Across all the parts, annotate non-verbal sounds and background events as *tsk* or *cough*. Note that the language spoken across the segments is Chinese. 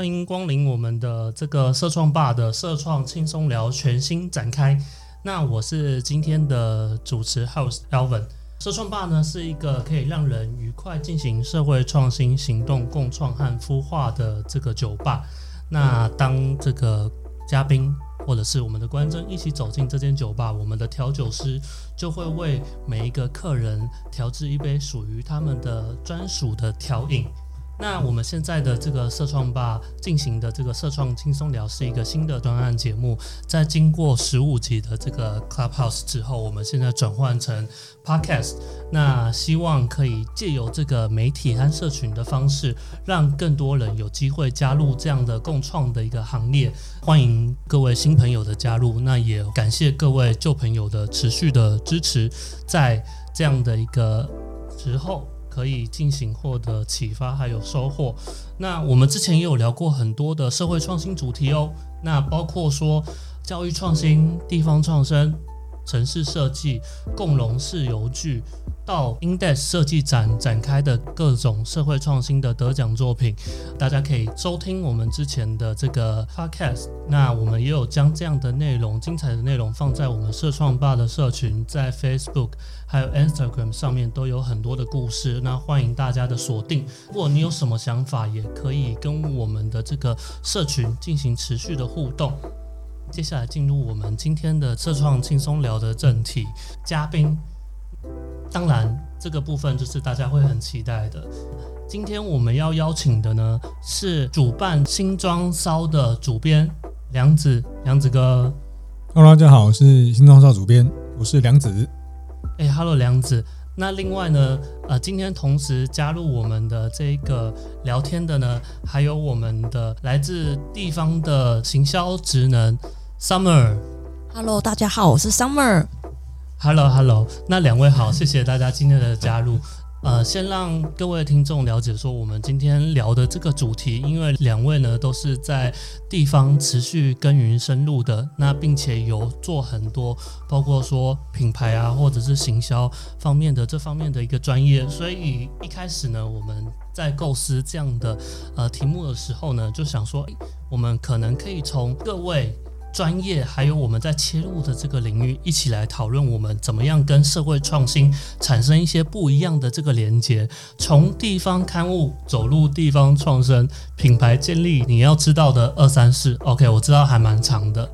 欢迎光临我们的这个社创吧的社创轻松聊全新展开。那我是今天的主持 House Alvin。社创吧呢是一个可以让人愉快进行社会创新行动、共创和孵化的这个酒吧。那当这个嘉宾或者是我们的观众一起走进这间酒吧，我们的调酒师就会为每一个客人调制一杯属于他们的专属的调饮。那我们现在的这个社创吧进行的这个社创轻松聊是一个新的专案节目，在经过十五集的这个 Clubhouse 之后，我们现在转换成 Podcast。那希望可以借由这个媒体和社群的方式，让更多人有机会加入这样的共创的一个行列。欢迎各位新朋友的加入，那也感谢各位旧朋友的持续的支持，在这样的一个时候。可以进行获得启发还有收获。那我们之前也有聊过很多的社会创新主题哦，那包括说教育创新、地方创生。城市设计、共融式邮具到 Index 设计展展开的各种社会创新的得奖作品，大家可以收听我们之前的这个 Podcast。那我们也有将这样的内容、精彩的内容放在我们社创吧的社群，在 Facebook 还有 Instagram 上面都有很多的故事。那欢迎大家的锁定。如果你有什么想法，也可以跟我们的这个社群进行持续的互动。接下来进入我们今天的社创轻松聊的正题，嘉宾，当然这个部分就是大家会很期待的。今天我们要邀请的呢是主办新装骚的主编梁子，梁子哥。Hello，大家好，我是新装骚主编，我是梁子。哎，Hello，梁子。那另外呢，呃，今天同时加入我们的这个聊天的呢，还有我们的来自地方的行销职能。Summer，Hello，大家好，我是 Summer。Hello，Hello，那两位好，谢谢大家今天的加入。呃，先让各位听众了解说，我们今天聊的这个主题，因为两位呢都是在地方持续耕耘深入的，那并且有做很多，包括说品牌啊，或者是行销方面的这方面的一个专业，所以一开始呢，我们在构思这样的呃题目的时候呢，就想说，我们可能可以从各位。专业还有我们在切入的这个领域，一起来讨论我们怎么样跟社会创新产生一些不一样的这个连接。从地方刊物走入地方创生，品牌建立，你要知道的二三四。OK，我知道还蛮长的。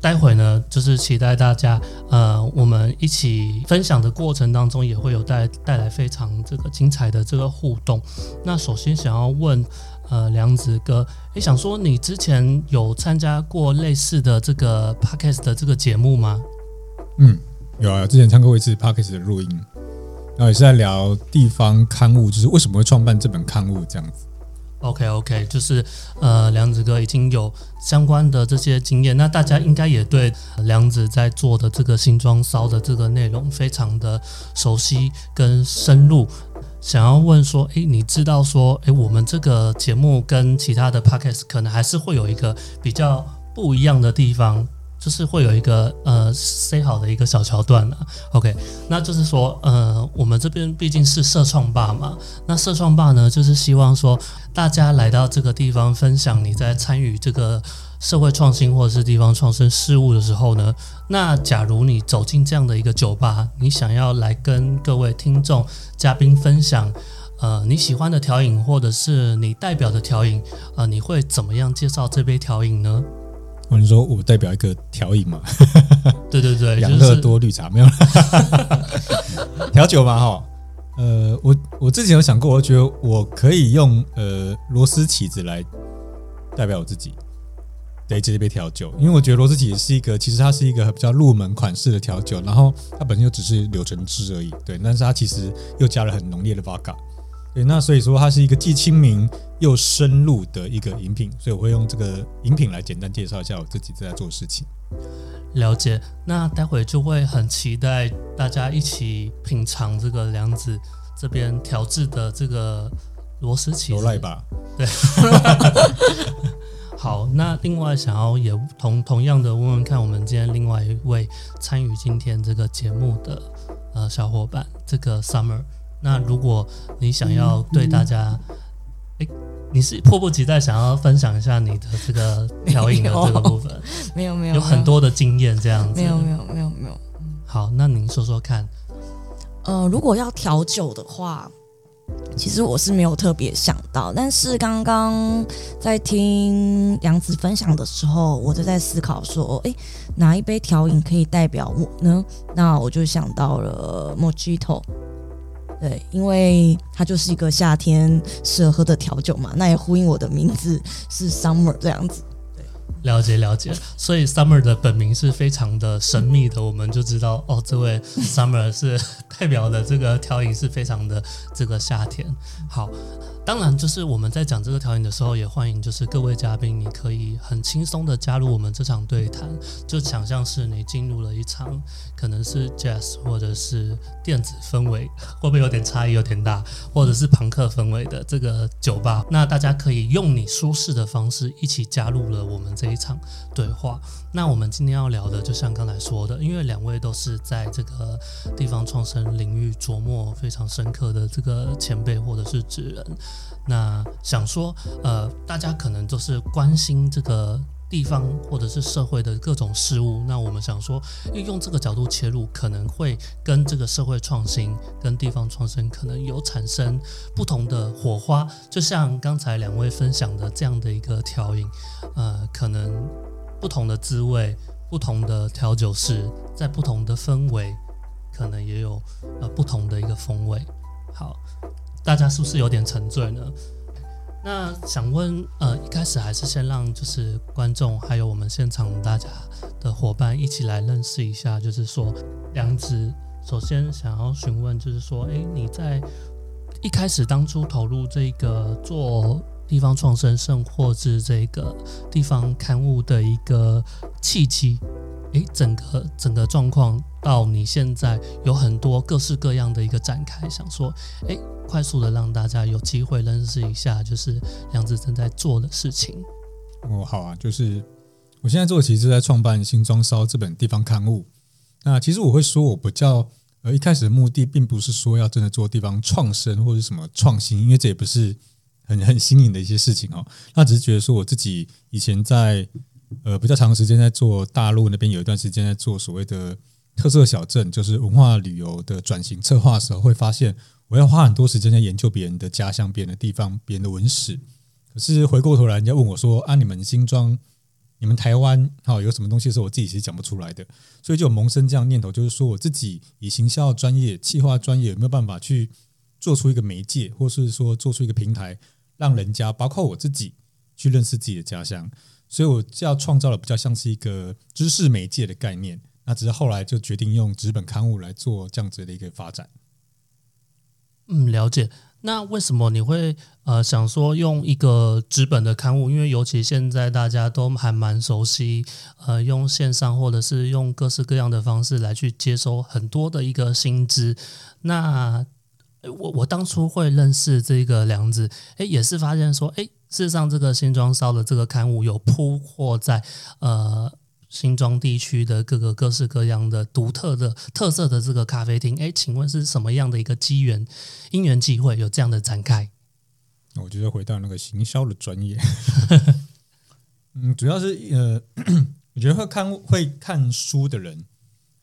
待会呢，就是期待大家，呃，我们一起分享的过程当中，也会有带带来非常这个精彩的这个互动。那首先想要问。呃，梁子哥，诶，想说你之前有参加过类似的这个 podcast 的这个节目吗？嗯，有啊，之前参加过一次 podcast 的录音，然后也是在聊地方刊物，就是为什么会创办这本刊物这样子。OK OK，就是呃，梁子哥已经有相关的这些经验，那大家应该也对梁子在做的这个新装烧的这个内容非常的熟悉跟深入。想要问说，诶，你知道说，诶，我们这个节目跟其他的 podcast 可能还是会有一个比较不一样的地方，就是会有一个呃 say 好的一个小桥段了。OK，那就是说，呃，我们这边毕竟是社创吧嘛，那社创吧呢，就是希望说大家来到这个地方分享你在参与这个。社会创新或者是地方创生事务的时候呢，那假如你走进这样的一个酒吧，你想要来跟各位听众嘉宾分享，呃，你喜欢的调饮或者是你代表的调饮，呃，你会怎么样介绍这杯调饮呢？我，你说我代表一个调饮嘛？*laughs* 对对对，*laughs* 养乐多绿茶没有 *laughs* 调酒嘛？哈，呃，我我之前有想过，我觉得我可以用呃螺丝起子来代表我自己。对这杯调酒，因为我觉得螺丝起是一个，其实它是一个比较入门款式的调酒，然后它本身就只是柳橙汁而已，对，但是它其实又加了很浓烈的 vodka，对，那所以说它是一个既亲民又深入的一个饮品，所以我会用这个饮品来简单介绍一下我自己正在做的事情。了解，那待会就会很期待大家一起品尝这个梁子这边调制的这个螺丝起，有赖吧？对。*laughs* 好，那另外想要也同同样的问问看，我们今天另外一位参与今天这个节目的呃小伙伴，这个 Summer，那如果你想要对大家哎你是迫不及待想要分享一下你的这个调饮的这个部分？*laughs* 没有没有，有很多的经验这样子。没有没有没有没有。好，那您说说看。呃，如果要调酒的话，其实我是没有特别想到，但是刚刚在听杨子分享的时候，我就在思考说，哎，哪一杯调饮可以代表我呢？那我就想到了 Mojito。对，因为它就是一个夏天适合喝的调酒嘛，那也呼应我的名字是 Summer 这样子。了解了解，所以 Summer 的本名是非常的神秘的，我们就知道哦，这位 Summer 是 *laughs* 代表的这个调饮是非常的这个夏天。好。当然，就是我们在讲这个调饮的时候，也欢迎就是各位嘉宾，你可以很轻松的加入我们这场对谈，就想象是你进入了一场可能是 jazz 或者是电子氛围，会不会有点差异有点大，或者是朋克氛围的这个酒吧？那大家可以用你舒适的方式一起加入了我们这一场对话。那我们今天要聊的，就像刚才说的，因为两位都是在这个地方创生领域琢磨非常深刻的这个前辈或者是职人。那想说，呃，大家可能都是关心这个地方或者是社会的各种事物。那我们想说，用这个角度切入，可能会跟这个社会创新、跟地方创新可能有产生不同的火花。就像刚才两位分享的这样的一个调饮，呃，可能不同的滋味、不同的调酒师，在不同的氛围，可能也有呃不同的一个风味。大家是不是有点沉醉呢？那想问，呃，一开始还是先让就是观众还有我们现场大家的伙伴一起来认识一下，就是说梁子，首先想要询问，就是说，哎，你在一开始当初投入这个做地方创生，甚或是这个地方刊物的一个契机，哎，整个整个状况到你现在有很多各式各样的一个展开，想说，哎。快速的让大家有机会认识一下，就是梁子正在做的事情。哦，好啊，就是我现在做，其实是在创办《新装烧》这本地方刊物。那其实我会说，我不叫呃，一开始的目的并不是说要真的做地方创生或者什么创新，因为这也不是很 *laughs* 很新颖的一些事情哦。那只是觉得说，我自己以前在呃比较长时间在做大陆那边，有一段时间在做所谓的特色小镇，就是文化旅游的转型策划的时候，会发现。我要花很多时间在研究别人的家乡、别人的地方、别人的文史。可是回过头来，人家问我说：“啊，你们新庄、你们台湾，哈，有什么东西是我自己其实讲不出来的？”所以就萌生这样念头，就是说我自己以行销专业、企划专业，有没有办法去做出一个媒介，或是说做出一个平台，让人家包括我自己去认识自己的家乡？所以我要创造了比较像是一个知识媒介的概念。那只是后来就决定用纸本刊物来做这样子的一个发展。嗯，了解。那为什么你会呃想说用一个纸本的刊物？因为尤其现在大家都还蛮熟悉，呃，用线上或者是用各式各样的方式来去接收很多的一个薪资。那我我当初会认识这个梁子，诶，也是发现说，诶，事实上这个新装烧的这个刊物有铺货在呃。新庄地区的各个各式各样的独特的特色的这个咖啡厅，哎，请问是什么样的一个机缘、因缘际会有这样的展开？我觉得回到那个行销的专业，*laughs* 嗯，主要是呃，*coughs* 我觉得会看会看书的人，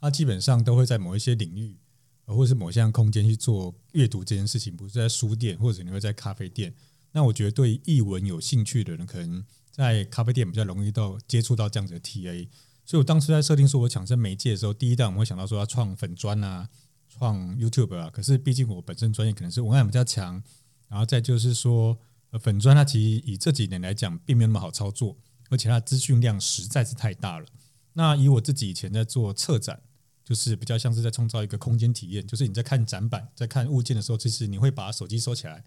他基本上都会在某一些领域，或者是某项空间去做阅读这件事情，不是在书店或者你会在咖啡店。那我觉得对译文有兴趣的人，可能。在咖啡店比较容易到接触到这样子的 TA，所以我当时在设定说我抢生媒介的时候，第一代我们会想到说要创粉砖啊，创 YouTube 啊。可是毕竟我本身专业可能是文案比较强，然后再就是说粉砖它其实以这几年来讲并没有那么好操作，而且它资讯量实在是太大了。那以我自己以前在做策展，就是比较像是在创造一个空间体验，就是你在看展板、在看物件的时候，其实你会把手机收起来，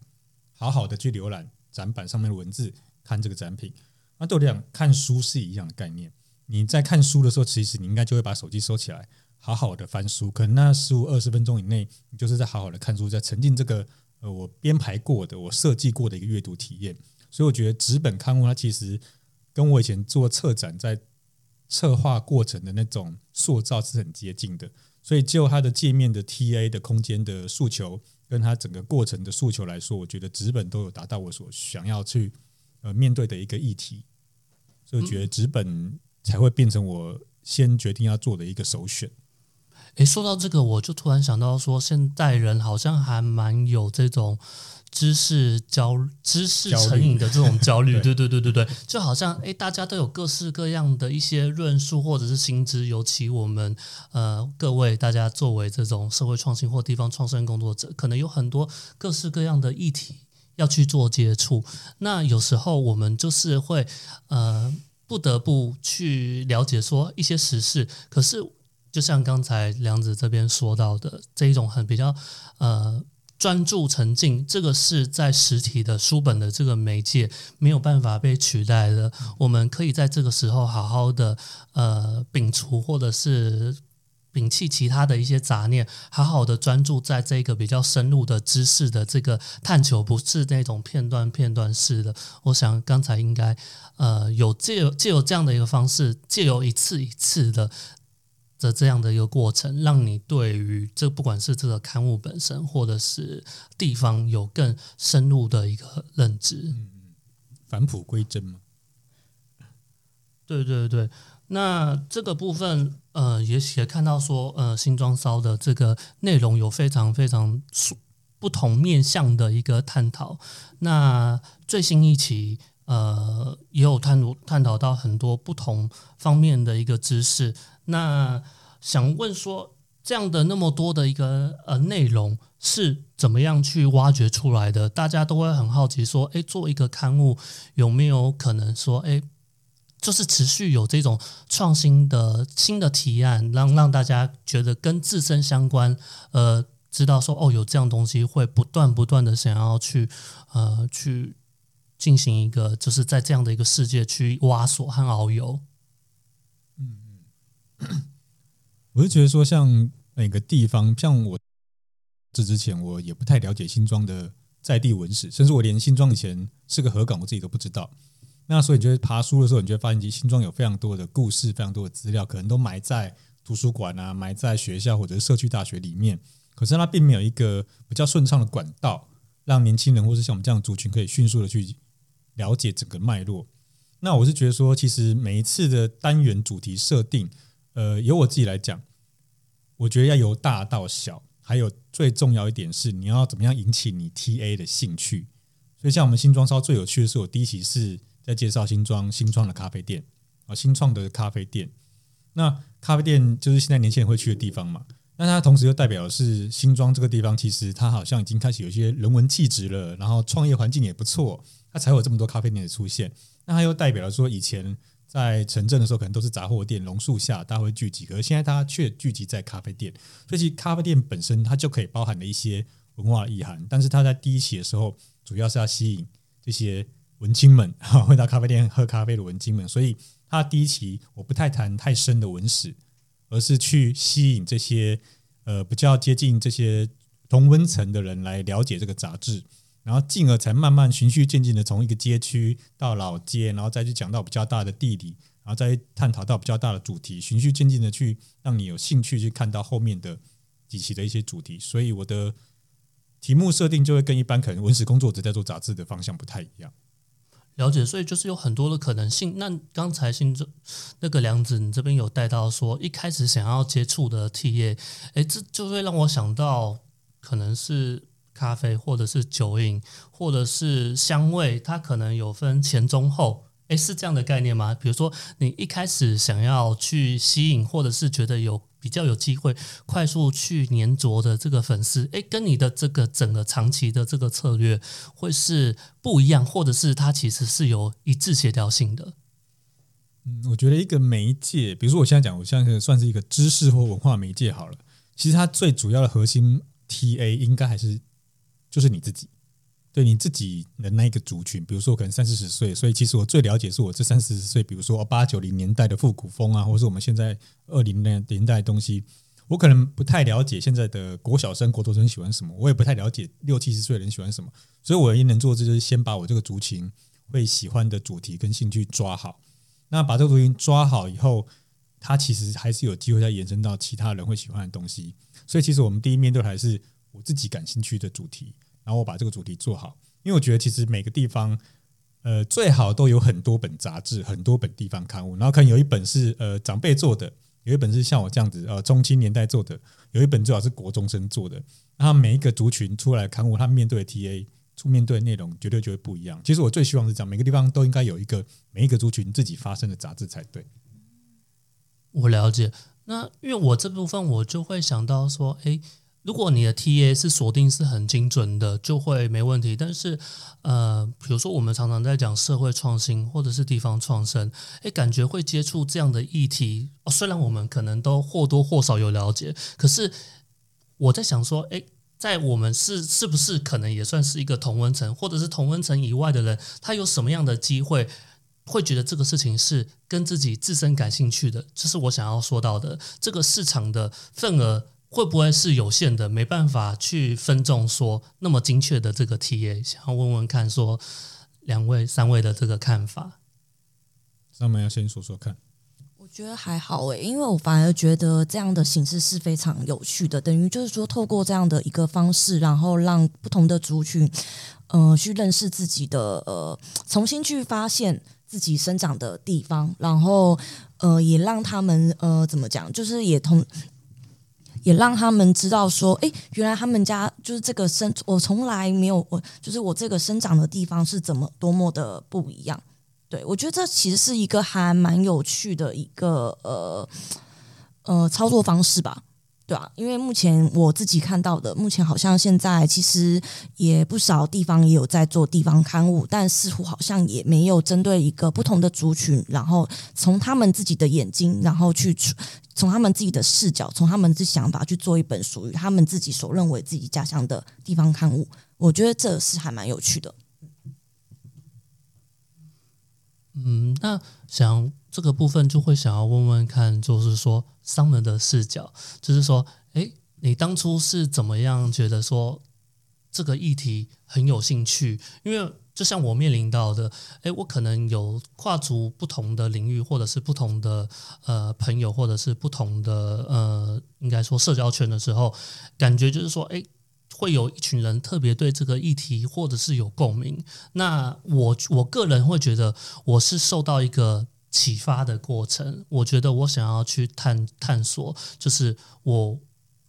好好的去浏览展板上面的文字，看这个展品。那对我讲，看书是一样的概念。你在看书的时候，其实你应该就会把手机收起来，好好的翻书。可能那十五二十分钟以内，你就是在好好的看书，在沉浸这个呃我编排过的、我设计过的一个阅读体验。所以我觉得纸本刊物它其实跟我以前做策展在策划过程的那种塑造是很接近的。所以就它的界面的 TA 的空间的诉求，跟它整个过程的诉求来说，我觉得纸本都有达到我所想要去呃面对的一个议题。所以我觉得纸本才会变成我先决定要做的一个首选。诶，说到这个，我就突然想到说，现代人好像还蛮有这种知识焦、知识成瘾的这种焦虑。*laughs* 对对对对对，就好像诶，大家都有各式各样的一些论述或者是新知，尤其我们呃各位大家作为这种社会创新或地方创生工作者，可能有很多各式各样的议题要去做接触。那有时候我们就是会呃不得不去了解说一些时事，可是。就像刚才梁子这边说到的这一种很比较呃专注沉浸，这个是在实体的书本的这个媒介没有办法被取代的。我们可以在这个时候好好的呃摒除或者是摒弃其他的一些杂念，好好的专注在这个比较深入的知识的这个探求，不是那种片段片段式的。我想刚才应该呃有借有借有这样的一个方式，借由一次一次的。的这样的一个过程，让你对于这不管是这个刊物本身，或者是地方，有更深入的一个认知。嗯嗯，返璞归真嘛。对对对，那这个部分，呃，也也看到说，呃，新装烧的这个内容有非常非常不同面向的一个探讨。那最新一期，呃，也有探探讨到很多不同方面的一个知识。那想问说，这样的那么多的一个呃内容是怎么样去挖掘出来的？大家都会很好奇说，诶，做一个刊物有没有可能说，诶，就是持续有这种创新的新的提案，让让大家觉得跟自身相关，呃，知道说哦，有这样东西会不断不断的想要去呃去进行一个，就是在这样的一个世界去挖索和遨游。嗯嗯我是觉得说，像每个地方，像我这之前，我也不太了解新庄的在地文史，甚至我连新庄以前是个河港，我自己都不知道。那所以，你就爬书的时候，你就会发现，其实新庄有非常多的故事，非常多的资料，可能都埋在图书馆啊，埋在学校或者是社区大学里面。可是，它并没有一个比较顺畅的管道，让年轻人或是像我们这样族群可以迅速的去了解整个脉络。那我是觉得说，其实每一次的单元主题设定。呃，由我自己来讲，我觉得要由大到小，还有最重要一点是，你要怎么样引起你 TA 的兴趣。所以，像我们新装烧最有趣的是，我第一期是在介绍新装新创的咖啡店啊，新创的咖啡店。那咖啡店就是现在年轻人会去的地方嘛？那它同时又代表的是新庄这个地方，其实它好像已经开始有一些人文气质了，然后创业环境也不错，它才有这么多咖啡店的出现。那它又代表了说以前。在城镇的时候，可能都是杂货店、榕树下，大家会聚集。可是现在，大家却聚集在咖啡店。所以，其实咖啡店本身它就可以包含了一些文化意涵。但是，它在第一期的时候，主要是要吸引这些文青们 *laughs* 哈会到咖啡店喝咖啡的文青们。所以，他第一期我不太谈太深的文史，而是去吸引这些呃比较接近这些同温层的人来了解这个杂志。然后进而才慢慢循序渐进的从一个街区到老街，然后再去讲到比较大的地理，然后再探讨到比较大的主题，循序渐进的去让你有兴趣去看到后面的几期的一些主题。所以我的题目设定就会跟一般可能文史工作者在做杂志的方向不太一样。了解，所以就是有很多的可能性。那刚才新中那个梁子，你这边有带到说一开始想要接触的 T 业，哎，这就会让我想到可能是。咖啡，或者是酒饮，或者是香味，它可能有分前中后，诶，是这样的概念吗？比如说，你一开始想要去吸引，或者是觉得有比较有机会快速去粘着的这个粉丝，诶，跟你的这个整个长期的这个策略会是不一样，或者是它其实是有一致协调性的。嗯，我觉得一个媒介，比如说我现在讲，我现在算是一个知识或文化媒介好了，其实它最主要的核心 TA 应该还是。就是你自己，对你自己的那一个族群，比如说可能三四十岁，所以其实我最了解是我这三四十岁，比如说八九零年代的复古风啊，或是我们现在二零年年代的东西，我可能不太了解现在的国小生、国中生喜欢什么，我也不太了解六七十岁人喜欢什么，所以我唯一能做的就是先把我这个族群会喜欢的主题跟兴趣抓好，那把这个族群抓好以后，它其实还是有机会再延伸到其他人会喜欢的东西。所以其实我们第一面对还是我自己感兴趣的主题，然后我把这个主题做好。因为我觉得其实每个地方，呃，最好都有很多本杂志，很多本地方刊物，然后可能有一本是呃长辈做的，有一本是像我这样子呃中青年代做的，有一本最好是国中生做的。那每一个族群出来刊物，他面对的 TA 出面对的内容绝对就会不一样。其实我最希望是这样，每个地方都应该有一个每一个族群自己发生的杂志才对。我了解。那因为我这部分我就会想到说，诶，如果你的 TA 是锁定是很精准的，就会没问题。但是，呃，比如说我们常常在讲社会创新或者是地方创生，诶，感觉会接触这样的议题。哦，虽然我们可能都或多或少有了解，可是我在想说，诶，在我们是是不是可能也算是一个同温层，或者是同温层以外的人，他有什么样的机会？会觉得这个事情是跟自己自身感兴趣的，这是我想要说到的。这个市场的份额会不会是有限的，没办法去分众说那么精确的这个 TA？想要问问看，说两位、三位的这个看法。上面要先说说看。我觉得还好诶，因为我反而觉得这样的形式是非常有趣的，等于就是说透过这样的一个方式，然后让不同的族群，呃，去认识自己的，呃，重新去发现。自己生长的地方，然后呃，也让他们呃，怎么讲，就是也同，也让他们知道说，哎，原来他们家就是这个生，我从来没有，我就是我这个生长的地方是怎么多么的不一样。对我觉得这其实是一个还蛮有趣的一个呃呃操作方式吧。对啊，因为目前我自己看到的，目前好像现在其实也不少地方也有在做地方刊物，但似乎好像也没有针对一个不同的族群，然后从他们自己的眼睛，然后去从他们自己的视角，从他们的想法去做一本属于他们自己所认为自己家乡的地方刊物。我觉得这是还蛮有趣的。嗯，那想。这个部分就会想要问问看，就是说商人的视角，就是说，哎，你当初是怎么样觉得说这个议题很有兴趣？因为就像我面临到的，哎，我可能有跨足不同的领域，或者是不同的呃朋友，或者是不同的呃，应该说社交圈的时候，感觉就是说，哎，会有一群人特别对这个议题或者是有共鸣。那我我个人会觉得，我是受到一个。启发的过程，我觉得我想要去探探索，就是我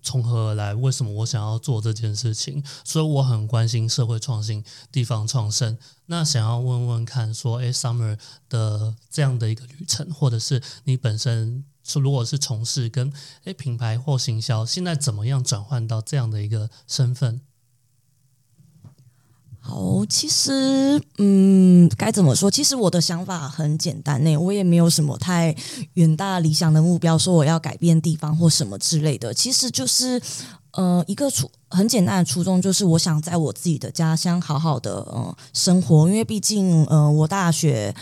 从何而来，为什么我想要做这件事情，所以我很关心社会创新、地方创生。那想要问问看，说，诶 s u m m e r 的这样的一个旅程，或者是你本身是如果是从事跟诶品牌或行销，现在怎么样转换到这样的一个身份？哦，其实，嗯，该怎么说？其实我的想法很简单呢，我也没有什么太远大理想的目标，说我要改变地方或什么之类的。其实就是，呃，一个初很简单的初衷，就是我想在我自己的家乡好好的呃生活，因为毕竟，呃，我大学。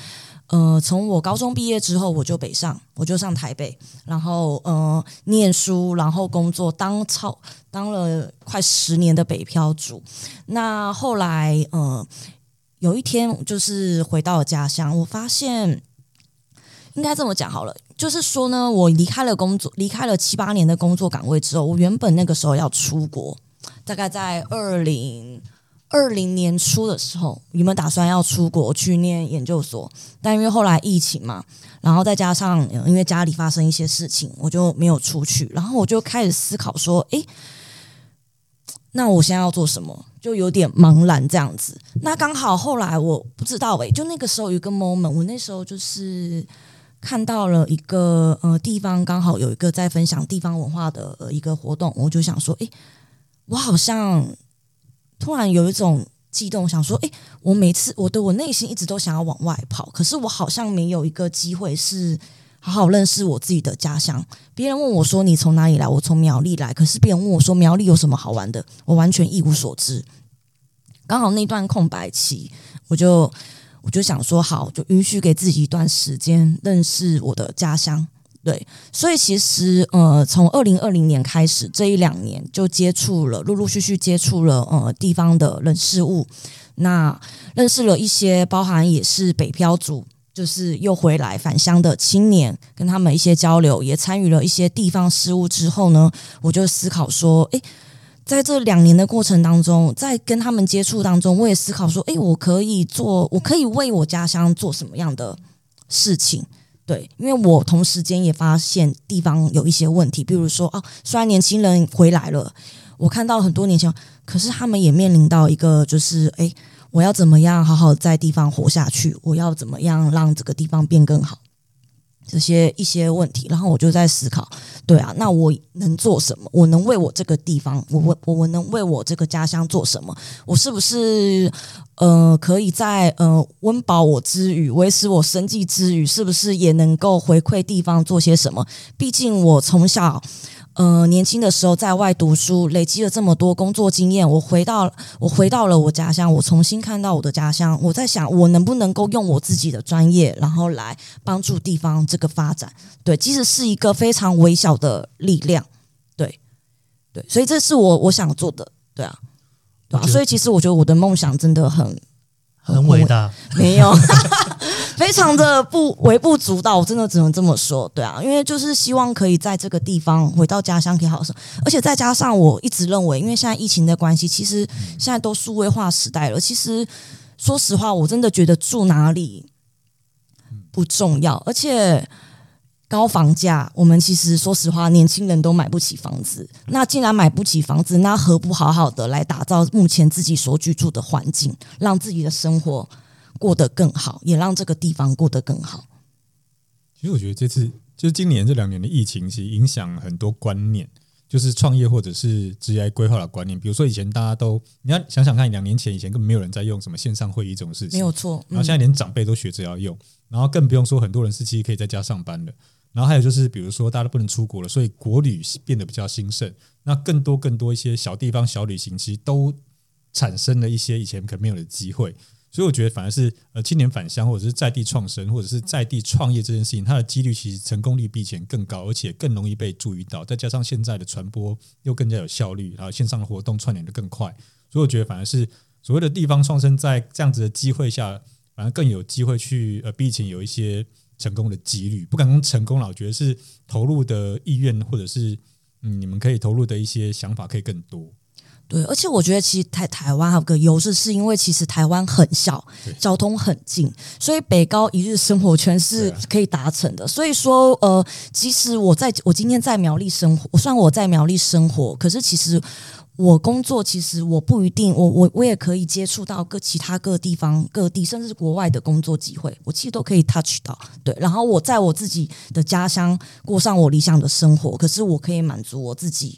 呃，从我高中毕业之后，我就北上，我就上台北，然后呃念书，然后工作，当超当了快十年的北漂族。那后来呃有一天，就是回到了家乡，我发现应该这么讲好了，就是说呢，我离开了工作，离开了七八年的工作岗位之后，我原本那个时候要出国，大概在二零。二零年初的时候，有没有打算要出国去念研究所？但因为后来疫情嘛，然后再加上因为家里发生一些事情，我就没有出去。然后我就开始思考说：“诶，那我现在要做什么？”就有点茫然这样子。那刚好后来我不知道诶，就那个时候有一个 moment，我那时候就是看到了一个呃地方，刚好有一个在分享地方文化的一个活动，我就想说：“诶，我好像。”突然有一种激动，想说：“哎，我每次我的我内心一直都想要往外跑，可是我好像没有一个机会是好好认识我自己的家乡。别人问我说你从哪里来，我从苗栗来。可是别人问我说苗栗有什么好玩的，我完全一无所知。刚好那段空白期，我就我就想说，好，就允许给自己一段时间认识我的家乡。”对，所以其实呃，从二零二零年开始，这一两年就接触了，陆陆续续接触了呃地方的人事物，那认识了一些包含也是北漂族，就是又回来返乡的青年，跟他们一些交流，也参与了一些地方事务之后呢，我就思考说，诶，在这两年的过程当中，在跟他们接触当中，我也思考说，诶，我可以做，我可以为我家乡做什么样的事情？对，因为我同时间也发现地方有一些问题，比如说，哦，虽然年轻人回来了，我看到很多年轻人，可是他们也面临到一个，就是，诶。我要怎么样好好在地方活下去？我要怎么样让这个地方变更好？这些一些问题，然后我就在思考，对啊，那我能做什么？我能为我这个地方，我我我能为我这个家乡做什么？我是不是呃，可以在呃温饱我之余，维持我生计之余，是不是也能够回馈地方做些什么？毕竟我从小。呃，年轻的时候在外读书，累积了这么多工作经验，我回到我回到了我家乡，我重新看到我的家乡，我在想，我能不能够用我自己的专业，然后来帮助地方这个发展？对，其实是一个非常微小的力量，对对，所以这是我我想做的，对啊，对啊，所以其实我觉得我的梦想真的很很伟大，没有。*laughs* 非常的不微不足道，我真的只能这么说，对啊，因为就是希望可以在这个地方回到家乡可以好生，而且再加上我一直认为，因为现在疫情的关系，其实现在都数位化时代了。其实说实话，我真的觉得住哪里不重要，而且高房价，我们其实说实话，年轻人都买不起房子。那既然买不起房子，那何不好好的来打造目前自己所居住的环境，让自己的生活。过得更好，也让这个地方过得更好。其实我觉得这次就是今年这两年的疫情，其实影响很多观念，就是创业或者是职业规划的观念。比如说以前大家都，你要想想看，两年前以前根本没有人在用什么线上会议这种事情，没有错。然后现在连长辈都学着要用，然后更不用说很多人是其实可以在家上班的。然后还有就是，比如说大家都不能出国了，所以国旅变得比较兴盛。那更多更多一些小地方小旅行，其实都产生了一些以前可能没有的机会。所以我觉得反而是呃青年返乡或者是在地创生或者是在地创业这件事情，它的几率其实成功率比以前更高，而且更容易被注意到。再加上现在的传播又更加有效率，然后线上的活动串联的更快，所以我觉得反而是所谓的地方创生在这样子的机会下，反而更有机会去呃比以前有一些成功的几率。不敢说成功了，我觉得是投入的意愿或者是嗯你们可以投入的一些想法可以更多。对，而且我觉得其实台台湾还有个优势，是因为其实台湾很小，交通很近，所以北高一日生活圈是可以达成的。所以说，呃，即使我在我今天在苗栗生活，虽然我在苗栗生活，可是其实我工作，其实我不一定，我我我也可以接触到各其他各地方各地，甚至是国外的工作机会，我其实都可以 touch 到。对，然后我在我自己的家乡过上我理想的生活，可是我可以满足我自己。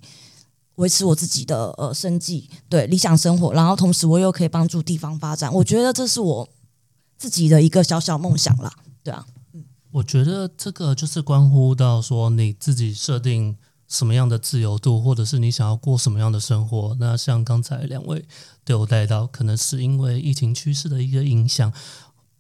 维持我自己的呃生计，对理想生活，然后同时我又可以帮助地方发展，我觉得这是我自己的一个小小梦想啦，对啊，嗯，我觉得这个就是关乎到说你自己设定什么样的自由度，或者是你想要过什么样的生活。那像刚才两位都有带到，可能是因为疫情趋势的一个影响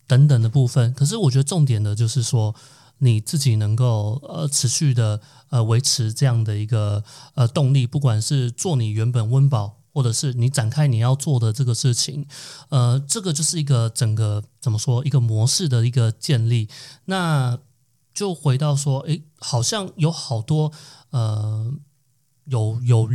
等等的部分，可是我觉得重点的就是说。你自己能够呃持续的呃维持这样的一个呃动力，不管是做你原本温饱，或者是你展开你要做的这个事情，呃，这个就是一个整个怎么说一个模式的一个建立。那就回到说，诶，好像有好多呃有有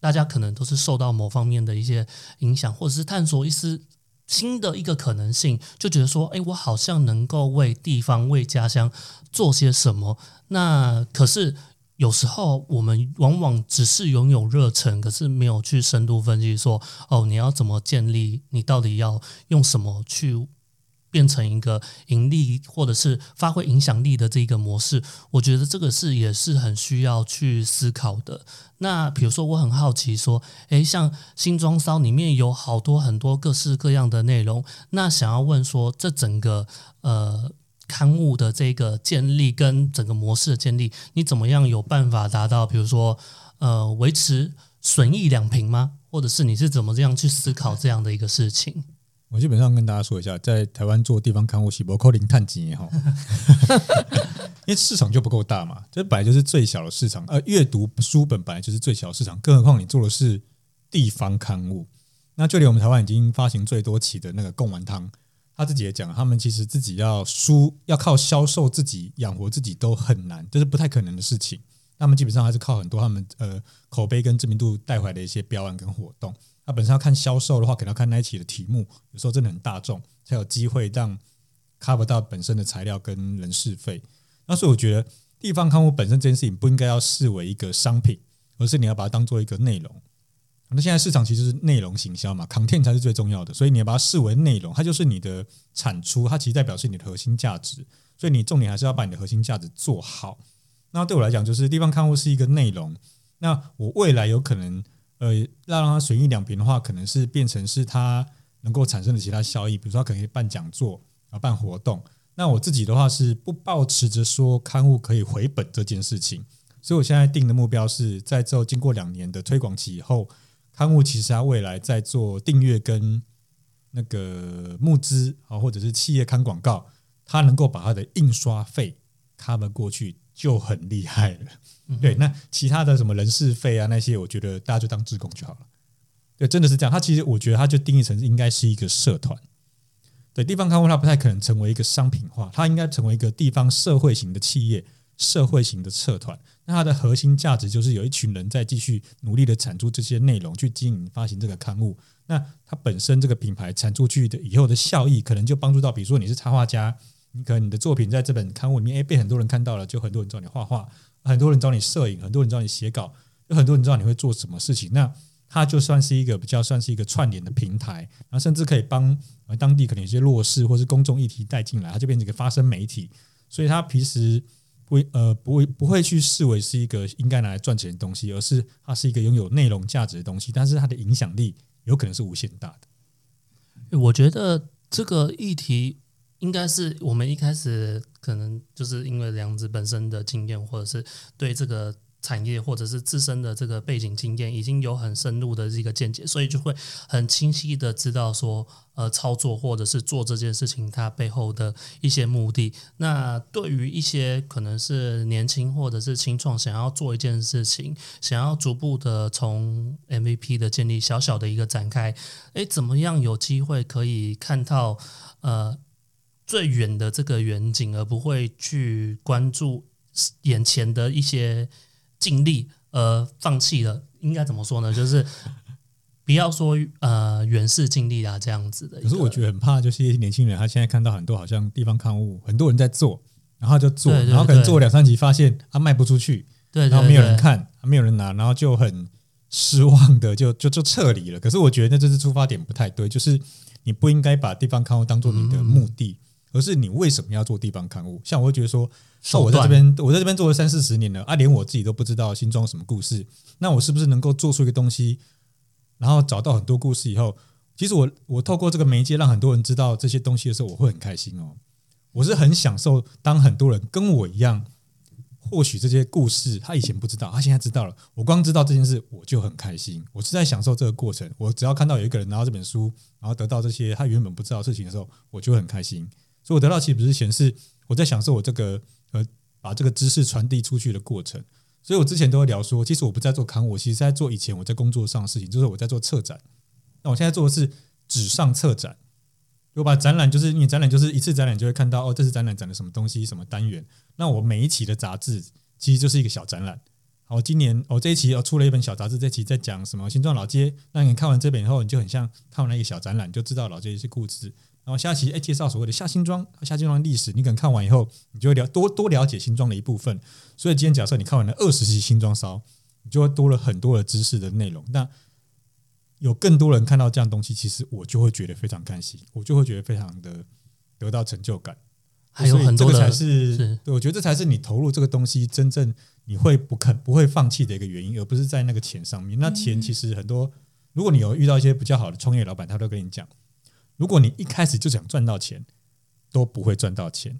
大家可能都是受到某方面的一些影响，或者是探索一丝。新的一个可能性，就觉得说，哎，我好像能够为地方、为家乡做些什么。那可是有时候我们往往只是拥有热忱，可是没有去深度分析说，哦，你要怎么建立？你到底要用什么去？变成一个盈利或者是发挥影响力的这个模式，我觉得这个是也是很需要去思考的。那比如说，我很好奇说，诶，像新装骚里面有好多很多各式各样的内容，那想要问说，这整个呃刊物的这个建立跟整个模式的建立，你怎么样有办法达到？比如说，呃，维持损益两平吗？或者是你是怎么这样去思考这样的一个事情？我基本上跟大家说一下，在台湾做地方刊物，喜博扣零碳几年哈，因为市场就不够大嘛，这本来就是最小的市场。呃，阅读书本本来就是最小市场，更何况你做的是地方刊物。那就连我们台湾已经发行最多期的那个贡丸汤，他自己也讲，他们其实自己要输，要靠销售自己养活自己都很难，这是不太可能的事情。他们基本上还是靠很多他们呃口碑跟知名度带回来的一些标案跟活动。本身要看销售的话，可能要看那一期的题目，有时候真的很大众，才有机会让 cover 到本身的材料跟人事费。那所以我觉得地方刊物本身这件事情不应该要视为一个商品，而是你要把它当做一个内容。那现在市场其实是内容行销嘛，content 才是最重要的，所以你要把它视为内容，它就是你的产出，它其实代表是你的核心价值，所以你重点还是要把你的核心价值做好。那对我来讲，就是地方刊物是一个内容，那我未来有可能呃，要让它损益两平的话，可能是变成是它能够产生的其他效益，比如说它可以办讲座啊，办活动。那我自己的话是不抱持着说刊物可以回本这件事情，所以我现在定的目标是在之后经过两年的推广期以后。刊物其实它未来在做订阅跟那个募资啊，或者是企业看广告，它能够把它的印刷费 cover 过去就很厉害了。对，那其他的什么人事费啊那些，我觉得大家就当志工就好了。对，真的是这样。它其实我觉得它就定义成应该是一个社团。对，地方刊物它不太可能成为一个商品化，它应该成为一个地方社会型的企业。社会型的社团，那它的核心价值就是有一群人在继续努力的产出这些内容，去经营发行这个刊物。那它本身这个品牌产出去的以后的效益，可能就帮助到，比如说你是插画家，你可能你的作品在这本刊物里面，哎，被很多人看到了，就很多人找你画画，很多人找你摄影，很多人找你写稿，有很多人知道你会做什么事情。那它就算是一个比较算是一个串联的平台，然后甚至可以帮当地可能有些弱势或是公众议题带进来，它就变成一个发声媒体。所以它平时。不呃不会不会去视为是一个应该拿来赚钱的东西，而是它是一个拥有内容价值的东西，但是它的影响力有可能是无限大的。我觉得这个议题应该是我们一开始可能就是因为梁子本身的经验，或者是对这个。产业或者是自身的这个背景经验已经有很深入的这个见解，所以就会很清晰的知道说，呃，操作或者是做这件事情它背后的一些目的。那对于一些可能是年轻或者是青创想要做一件事情，想要逐步的从 MVP 的建立小小的一个展开，诶，怎么样有机会可以看到呃最远的这个远景，而不会去关注眼前的一些。尽力而放弃了，应该怎么说呢？就是不要说呃远视尽力啊这样子的。可是我觉得很怕，就是一些年轻人，他现在看到很多好像地方刊物，很多人在做，然后就做，然后可能做两三集，发现他卖不出去，对，然后没有人看，没有人拿，然后就很失望的就就就撤离了。可是我觉得那这次出发点不太对，就是你不应该把地方刊物当做你的目的，而是你为什么要做地方刊物？像我会觉得说。哦，我在这边，我在这边做了三四十年了啊，连我自己都不知道新庄什么故事。那我是不是能够做出一个东西，然后找到很多故事以后，其实我我透过这个媒介让很多人知道这些东西的时候，我会很开心哦。我是很享受当很多人跟我一样，或许这些故事他以前不知道，他现在知道了。我光知道这件事我就很开心，我是在享受这个过程。我只要看到有一个人拿到这本书，然后得到这些他原本不知道事情的时候，我就很开心。所以我得到其实不是钱，是我在享受我这个。呃，把这个知识传递出去的过程，所以我之前都会聊说，其实我不在做刊物，其实在做以前我在工作上的事情，就是我在做策展。那我现在做的是纸上策展，我把展览就是你展览就是一次展览就会看到哦，这次展览展的什么东西，什么单元。那我每一期的杂志其实就是一个小展览。好，今年我这一期哦出了一本小杂志，这期在讲什么新庄老街。那你看完这本以后，你就很像看完了一个小展览，就知道老街一些故事。然后下期哎，介绍所谓的下新庄、下新庄历史，你可能看完以后，你就会了多多了解新庄的一部分。所以今天假设你看完了二十期新庄烧，你就会多了很多的知识的内容。那有更多人看到这样东西，其实我就会觉得非常开心，我就会觉得非常的得到成就感。还有很多的才是，对，我觉得这才是你投入这个东西真正你会不肯不会放弃的一个原因，而不是在那个钱上面。那钱其实很多，如果你有遇到一些比较好的创业老板，他都跟你讲。如果你一开始就想赚到钱，都不会赚到钱。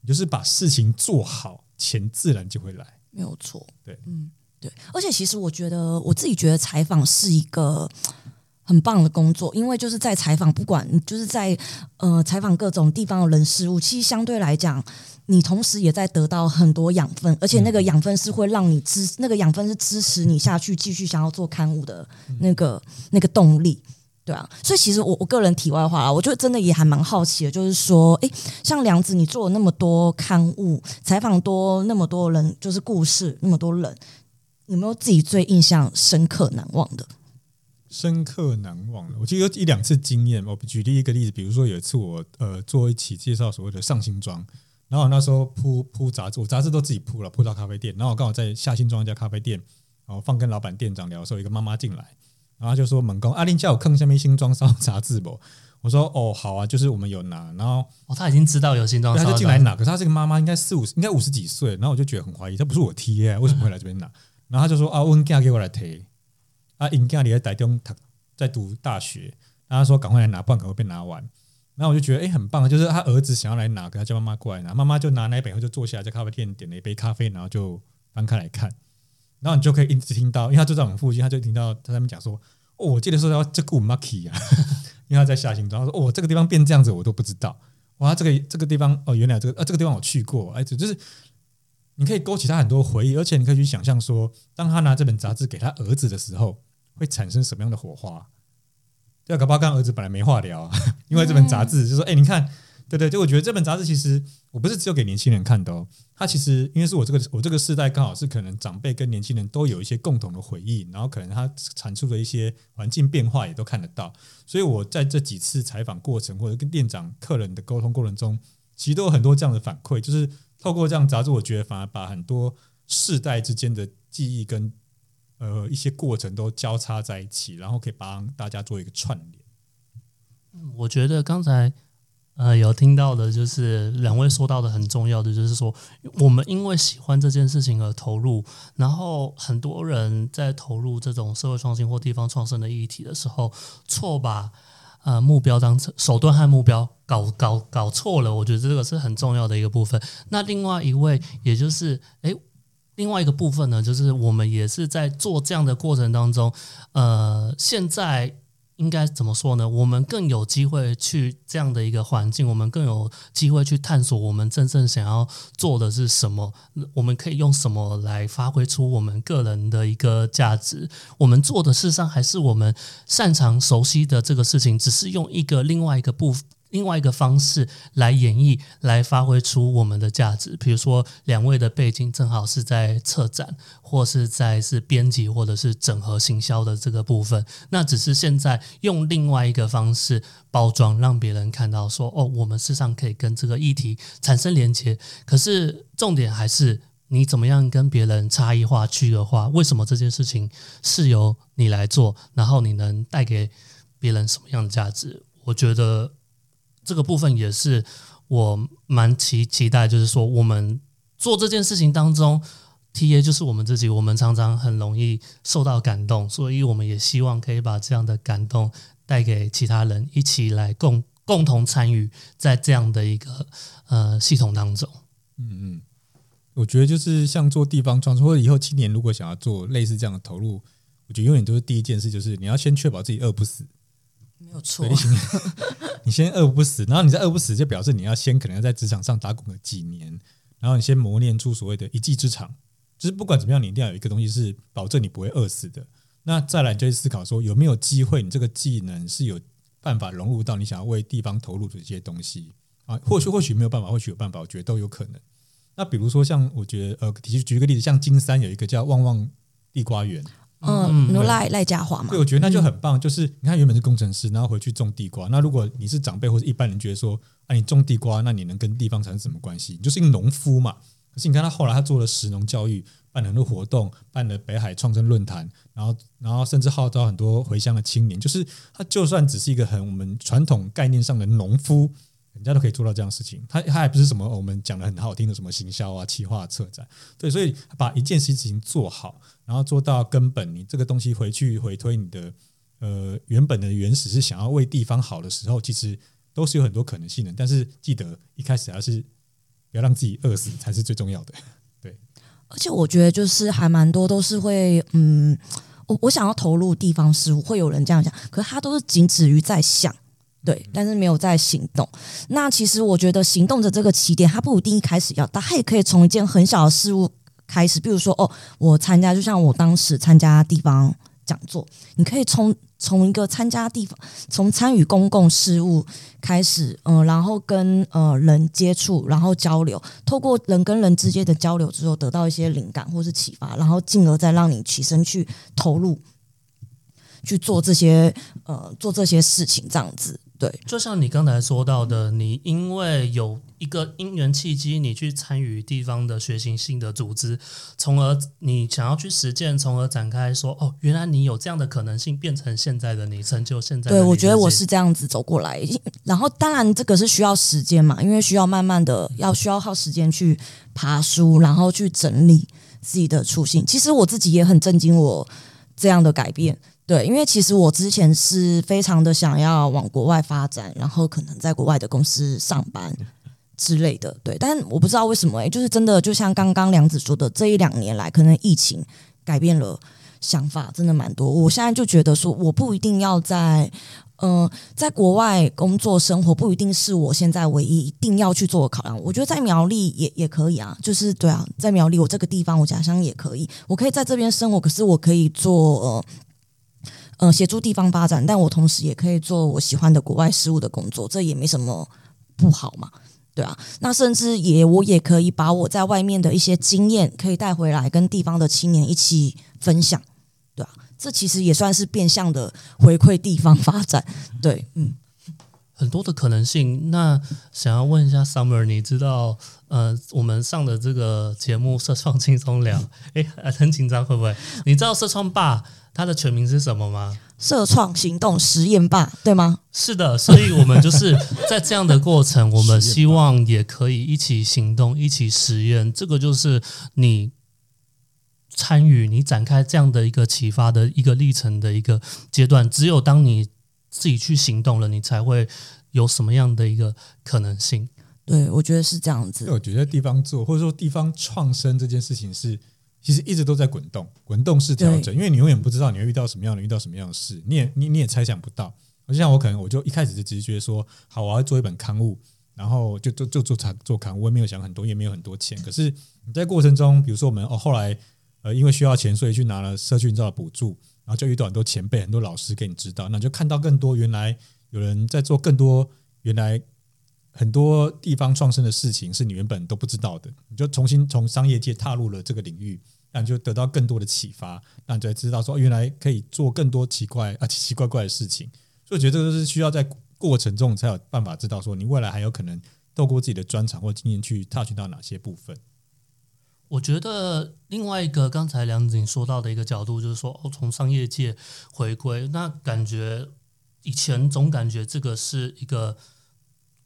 你就是把事情做好，钱自然就会来。没有错，对，嗯，对。而且其实我觉得，我自己觉得采访是一个 *tsk* 很棒的工作，因为就是在采访，不管你就是在呃采访各种地方的人事物，其实相对来讲，你同时也在得到很多养分，而且那个养分是会让你支，那个养分是支持你下去继续想要做刊物的那个那个动力。对啊，所以其实我我个人题外话啦，我就真的也还蛮好奇的，就是说，诶，像梁子，你做了那么多刊物，采访多那么多人，就是故事那么多人，有没有自己最印象深刻、难忘的？深刻难忘的，我记得有一两次经验。我举例一个例子，比如说有一次我呃做一起介绍所谓的上新庄，然后那时候铺铺杂志，我杂志都自己铺了，铺到咖啡店，然后刚好在下新庄一家咖啡店，然后放跟老板店长聊的时候，一个妈妈进来，然后就说门工阿玲叫我坑下面新庄烧杂志不？*laughs* 我说哦好啊，就是我们有拿，然后哦，他已经知道有新装烧，他就进来拿，可是他这个妈妈应该四五应该五十几岁，然后我就觉得很怀疑，他不是我 T A，为什么会来这边拿？然后他就说啊，问家给我来提。啊，因家里在台中读在读大学，然后说赶快来拿，不然可能会被拿完。然后我就觉得哎，很棒，就是他儿子想要来拿，给他叫妈妈过来拿，妈妈就拿那本后就坐下来在咖啡店点了一杯咖啡，然后就翻开来看，然后你就可以一直听到，因为他就在我们附近，他就听到他在那边讲说，哦，我记得说要这顾 Marky 啊，*laughs* 因为他在下新庄，他说哦，这个地方变这样子我都不知道，哇，这个这个地方哦，原来这个啊这个地方我去过，哎，就是你可以勾起他很多回忆，而且你可以去想象说，当他拿这本杂志给他儿子的时候。会产生什么样的火花？对啊，搞不好刚儿子本来没话聊啊，因为这本杂志就说：“哎，你看，对对，就我觉得这本杂志其实我不是只有给年轻人看的哦，它其实因为是我这个我这个世代刚好是可能长辈跟年轻人都有一些共同的回忆，然后可能它产出的一些环境变化也都看得到，所以我在这几次采访过程或者跟店长、客人的沟通过程中，其实都有很多这样的反馈，就是透过这样杂志，我觉得反而把很多世代之间的记忆跟。呃，一些过程都交叉在一起，然后可以帮大家做一个串联。我觉得刚才呃有听到的，就是两位说到的很重要的，就是说我们因为喜欢这件事情而投入，然后很多人在投入这种社会创新或地方创生的议题的时候，错把呃目标当成手段和目标搞搞搞错了。我觉得这个是很重要的一个部分。那另外一位，也就是哎。另外一个部分呢，就是我们也是在做这样的过程当中，呃，现在应该怎么说呢？我们更有机会去这样的一个环境，我们更有机会去探索我们真正想要做的是什么，我们可以用什么来发挥出我们个人的一个价值。我们做的事实上还是我们擅长熟悉的这个事情，只是用一个另外一个部分。另外一个方式来演绎，来发挥出我们的价值。比如说，两位的背景正好是在策展，或是在是编辑，或者是整合行销的这个部分。那只是现在用另外一个方式包装，让别人看到说：“哦，我们事实上可以跟这个议题产生连接。”可是重点还是你怎么样跟别人差异化、区隔化？为什么这件事情是由你来做？然后你能带给别人什么样的价值？我觉得。这个部分也是我蛮期期待，就是说我们做这件事情当中，T A 就是我们自己，我们常常很容易受到感动，所以我们也希望可以把这样的感动带给其他人，一起来共共同参与在这样的一个呃系统当中。嗯嗯，我觉得就是像做地方创生，或者以后青年如果想要做类似这样的投入，我觉得永远都是第一件事就是你要先确保自己饿不死。没有错，*laughs* 你先饿不死，然后你再饿不死，就表示你要先可能要在职场上打滚个几年，然后你先磨练出所谓的一技之长。就是不管怎么样，你一定要有一个东西是保证你不会饿死的。那再来就去思考说，有没有机会，你这个技能是有办法融入到你想要为地方投入的这些东西啊？或许或许没有办法，或许有办法，我觉得都有可能。那比如说像我觉得呃，举举个例子，像金山有一个叫旺旺地瓜园。嗯，如赖赖家华嘛？对，我觉得那就很棒。就是你看，原本是工程师，然后回去种地瓜。那如果你是长辈或者一般人，觉得说，啊，你种地瓜，那你能跟地方产生什么关系？你就是一个农夫嘛。可是你看他后来，他做了食农教育，办了很多活动，办了北海创生论坛，然后，然后甚至号召很多回乡的青年。就是他就算只是一个很我们传统概念上的农夫。人家都可以做到这样事情，他他还不是什么我们讲的很好听的什么行销啊、企划、策展，对，所以把一件事情做好，然后做到根本，你这个东西回去回推你的呃原本的原始是想要为地方好的时候，其实都是有很多可能性的。但是记得一开始还是不要让自己饿死才是最重要的。对，而且我觉得就是还蛮多都是会嗯，我我想要投入地方事务，会有人这样讲，可是他都是仅止于在想。对，但是没有在行动。那其实我觉得行动的这个起点，它不一定一开始要大，它也可以从一件很小的事物开始。比如说，哦，我参加，就像我当时参加地方讲座，你可以从从一个参加地方，从参与公共事务开始，嗯、然后跟呃人接触，然后交流，透过人跟人之间的交流之后，得到一些灵感或是启发，然后进而再让你起身去投入。去做这些呃做这些事情，这样子对就像你刚才说到的，你因为有一个因缘契机，你去参与地方的学习性的组织，从而你想要去实践，从而展开说，哦，原来你有这样的可能性，变成现在的你，成就现在的对，我觉得我是这样子走过来。然后当然这个是需要时间嘛，因为需要慢慢的要需要耗时间去爬书，然后去整理自己的初心。其实我自己也很震惊，我这样的改变。对，因为其实我之前是非常的想要往国外发展，然后可能在国外的公司上班 *laughs* 之类的。对，但我不知道为什么、欸，就是真的，就像刚刚梁子说的，这一两年来，可能疫情改变了想法，真的蛮多。我现在就觉得说，我不一定要在。呃，在国外工作生活不一定是我现在唯一一定要去做的考量。我觉得在苗栗也也可以啊，就是对啊，在苗栗我这个地方我家乡也可以，我可以在这边生活，可是我可以做呃呃协助地方发展，但我同时也可以做我喜欢的国外事务的工作，这也没什么不好嘛。对啊，那甚至也我也可以把我在外面的一些经验可以带回来，跟地方的青年一起分享，对啊，这其实也算是变相的回馈地方发展。对，嗯，很多的可能性。那想要问一下 Summer，你知道呃，我们上的这个节目《社创轻松聊》，诶，很紧张会不会？你知道社创吧它的全名是什么吗？社创行动实验吧，对吗？是的，所以我们就是在这样的过程，我们希望也可以一起行动，一起实验。这个就是你参与、你展开这样的一个启发的一个历程的一个阶段。只有当你自己去行动了，你才会有什么样的一个可能性。对，我觉得是这样子。我觉得地方做或者说地方创生这件事情是，其实一直都在滚动，滚动式调整，因为你永远不知道你会遇到什么样的遇到什么样的事，你也你你也猜想不到。就像我可能我就一开始就只是觉说，好，我要做一本刊物，然后就就就做产做刊物，我也没有想很多，也没有很多钱。可是你在过程中，比如说我们哦后来呃因为需要钱，所以去拿了社区营造的补助，然后就遇到很多前辈、很多老师给你指导，那就看到更多原来有人在做更多原来很多地方创生的事情是你原本都不知道的，你就重新从商业界踏入了这个领域，那你就得到更多的启发，那你就知道说原来可以做更多奇怪啊奇奇怪怪的事情。所以我觉得这个是需要在过程中才有办法知道说你未来还有可能透过自己的专长或经验去踏取到哪些部分。我觉得另外一个刚才梁子说到的一个角度，就是说哦，从商业界回归，那感觉以前总感觉这个是一个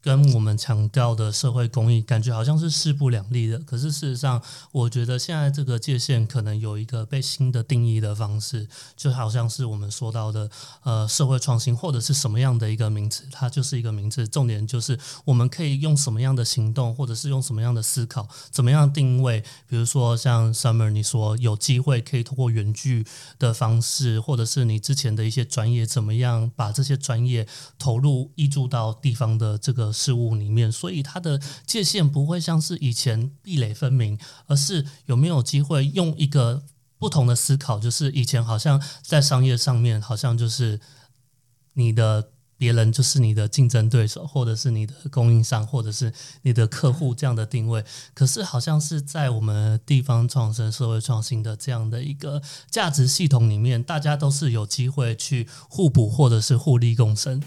跟我们强调的社会公益，感觉好像是势不两立的。可是事实上，我觉得现在这个界限可能有一个被新的定义的方式，就好像是我们说到的呃社会创新或者是什么样的一个名词，它就是一个名词。重点就是我们可以用什么样的行动，或者是用什么样的思考，怎么样定位。比如说像 Summer 你说有机会可以通过远距的方式，或者是你之前的一些专业，怎么样把这些专业投入依注到地方的这个事物里面，所以它的界限不会像是以前壁垒分明，而是有没有机会用一个不同的思考，就是以前好像在商业上面，好像就是你的。别人就是你的竞争对手，或者是你的供应商，或者是你的客户这样的定位。可是好像是在我们地方创生、社会创新的这样的一个价值系统里面，大家都是有机会去互补，或者是互利共生。